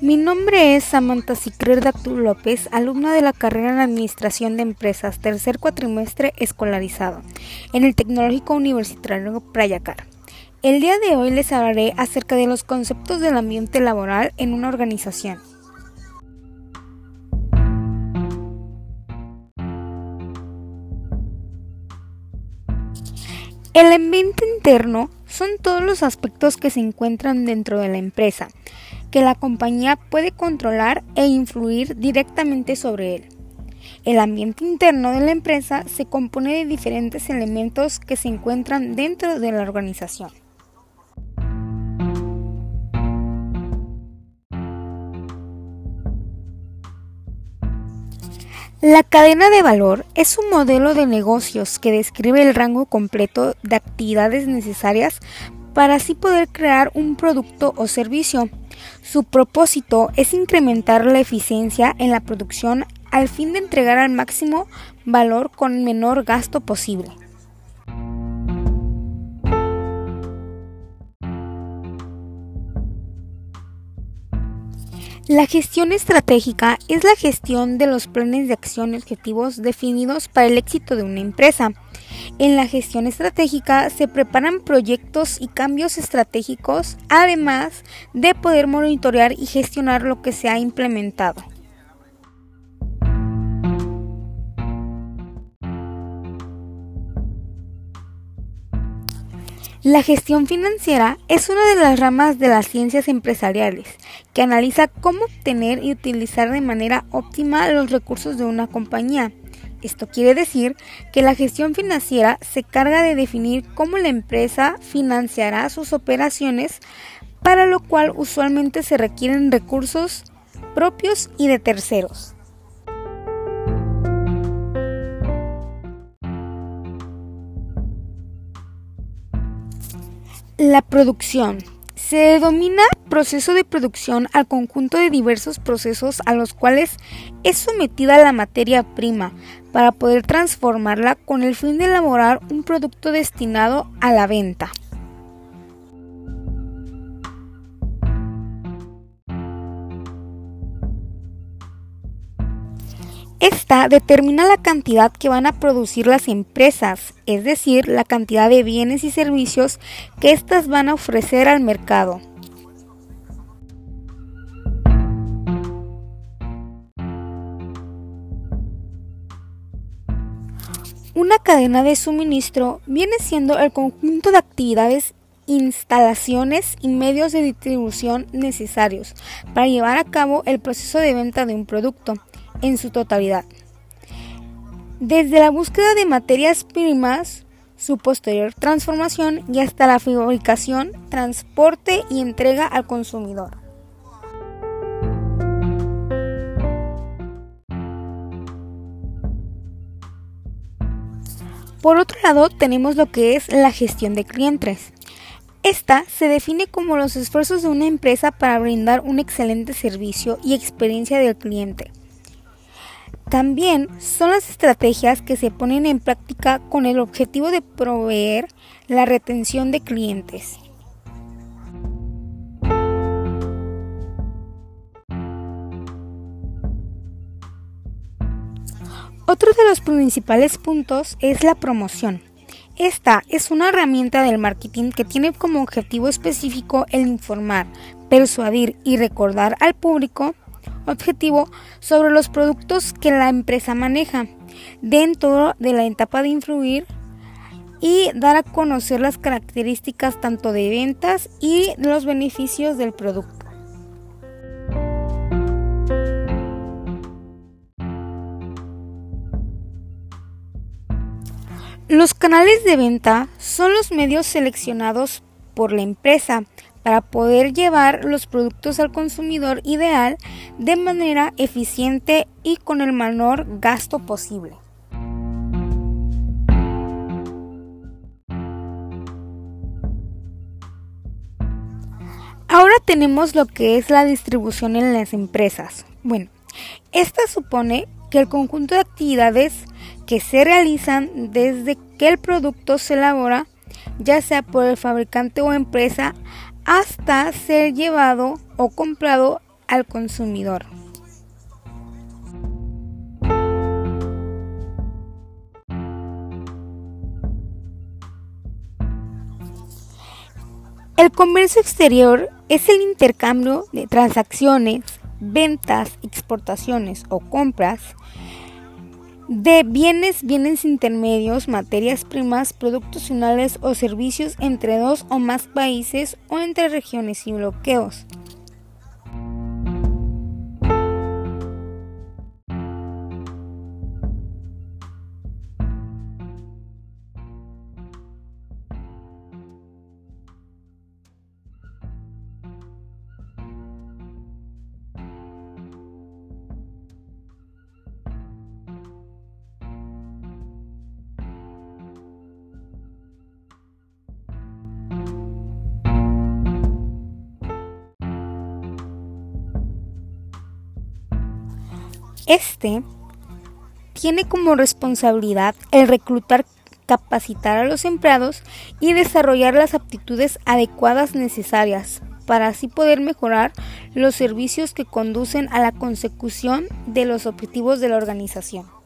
Mi nombre es Samantha Sicrer Dactu López, alumna de la carrera en Administración de Empresas, tercer cuatrimestre escolarizado, en el Tecnológico Universitario Prayacar. El día de hoy les hablaré acerca de los conceptos del ambiente laboral en una organización. El ambiente interno son todos los aspectos que se encuentran dentro de la empresa, que la compañía puede controlar e influir directamente sobre él. El ambiente interno de la empresa se compone de diferentes elementos que se encuentran dentro de la organización. La cadena de valor es un modelo de negocios que describe el rango completo de actividades necesarias para así poder crear un producto o servicio. Su propósito es incrementar la eficiencia en la producción al fin de entregar al máximo valor con menor gasto posible. La gestión estratégica es la gestión de los planes de acción y objetivos definidos para el éxito de una empresa. En la gestión estratégica se preparan proyectos y cambios estratégicos, además de poder monitorear y gestionar lo que se ha implementado. La gestión financiera es una de las ramas de las ciencias empresariales que analiza cómo obtener y utilizar de manera óptima los recursos de una compañía. Esto quiere decir que la gestión financiera se carga de definir cómo la empresa financiará sus operaciones, para lo cual usualmente se requieren recursos propios y de terceros. La producción. Se denomina proceso de producción al conjunto de diversos procesos a los cuales es sometida la materia prima para poder transformarla con el fin de elaborar un producto destinado a la venta. Esta determina la cantidad que van a producir las empresas, es decir, la cantidad de bienes y servicios que éstas van a ofrecer al mercado. Una cadena de suministro viene siendo el conjunto de actividades, instalaciones y medios de distribución necesarios para llevar a cabo el proceso de venta de un producto en su totalidad. Desde la búsqueda de materias primas, su posterior transformación y hasta la fabricación, transporte y entrega al consumidor. Por otro lado, tenemos lo que es la gestión de clientes. Esta se define como los esfuerzos de una empresa para brindar un excelente servicio y experiencia del cliente también son las estrategias que se ponen en práctica con el objetivo de proveer la retención de clientes. Otro de los principales puntos es la promoción. Esta es una herramienta del marketing que tiene como objetivo específico el informar, persuadir y recordar al público objetivo sobre los productos que la empresa maneja dentro de la etapa de influir y dar a conocer las características tanto de ventas y los beneficios del producto. Los canales de venta son los medios seleccionados por la empresa para poder llevar los productos al consumidor ideal de manera eficiente y con el menor gasto posible. Ahora tenemos lo que es la distribución en las empresas. Bueno, esta supone que el conjunto de actividades que se realizan desde que el producto se elabora, ya sea por el fabricante o empresa, hasta ser llevado o comprado al consumidor. El comercio exterior es el intercambio de transacciones, ventas, exportaciones o compras de bienes, bienes intermedios, materias primas, productos finales o servicios entre dos o más países o entre regiones y bloqueos. Este tiene como responsabilidad el reclutar, capacitar a los empleados y desarrollar las aptitudes adecuadas necesarias para así poder mejorar los servicios que conducen a la consecución de los objetivos de la organización.